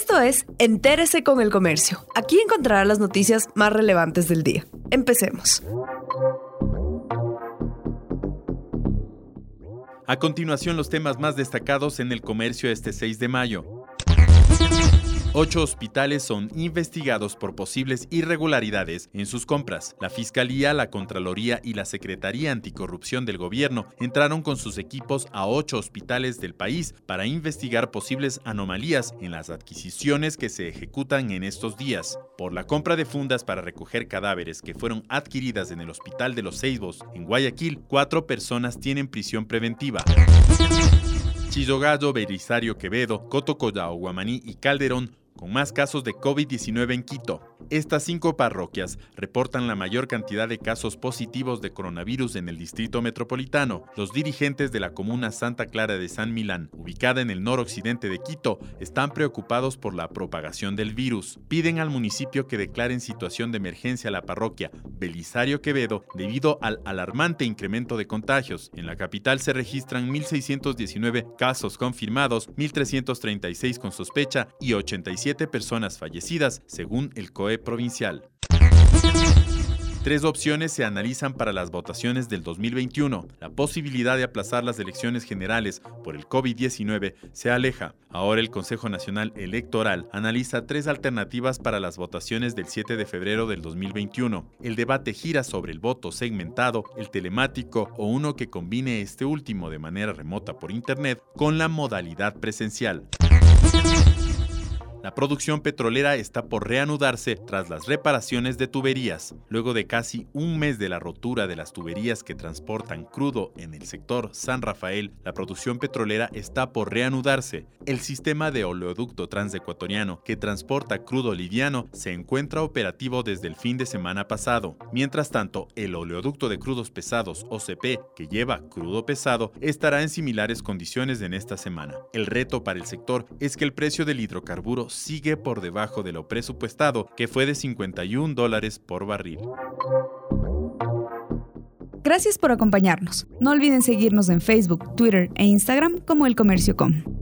Esto es Entérese con el Comercio. Aquí encontrará las noticias más relevantes del día. Empecemos. A continuación, los temas más destacados en el comercio este 6 de mayo. Ocho hospitales son investigados por posibles irregularidades en sus compras. La Fiscalía, la Contraloría y la Secretaría Anticorrupción del Gobierno entraron con sus equipos a ocho hospitales del país para investigar posibles anomalías en las adquisiciones que se ejecutan en estos días. Por la compra de fundas para recoger cadáveres que fueron adquiridas en el Hospital de los Ceibos, en Guayaquil, cuatro personas tienen prisión preventiva. Chizogallo, Belisario Quevedo, Cotocollao, Guamaní y Calderón con más casos de COVID-19 en Quito. Estas cinco parroquias reportan la mayor cantidad de casos positivos de coronavirus en el distrito metropolitano. Los dirigentes de la comuna Santa Clara de San Milán, ubicada en el noroccidente de Quito, están preocupados por la propagación del virus. Piden al municipio que declare en situación de emergencia la parroquia Belisario Quevedo debido al alarmante incremento de contagios. En la capital se registran 1.619 casos confirmados, 1.336 con sospecha y 87 personas fallecidas, según el COE provincial. Tres opciones se analizan para las votaciones del 2021. La posibilidad de aplazar las elecciones generales por el COVID-19 se aleja. Ahora el Consejo Nacional Electoral analiza tres alternativas para las votaciones del 7 de febrero del 2021. El debate gira sobre el voto segmentado, el telemático o uno que combine este último de manera remota por Internet con la modalidad presencial. La producción petrolera está por reanudarse tras las reparaciones de tuberías. Luego de casi un mes de la rotura de las tuberías que transportan crudo en el sector San Rafael, la producción petrolera está por reanudarse. El sistema de oleoducto transecuatoriano que transporta crudo liviano se encuentra operativo desde el fin de semana pasado. Mientras tanto, el oleoducto de crudos pesados OCP, que lleva crudo pesado, estará en similares condiciones en esta semana. El reto para el sector es que el precio del hidrocarburo sigue por debajo de lo presupuestado, que fue de 51 dólares por barril. Gracias por acompañarnos. No olviden seguirnos en Facebook, Twitter e Instagram como El Comercio Com.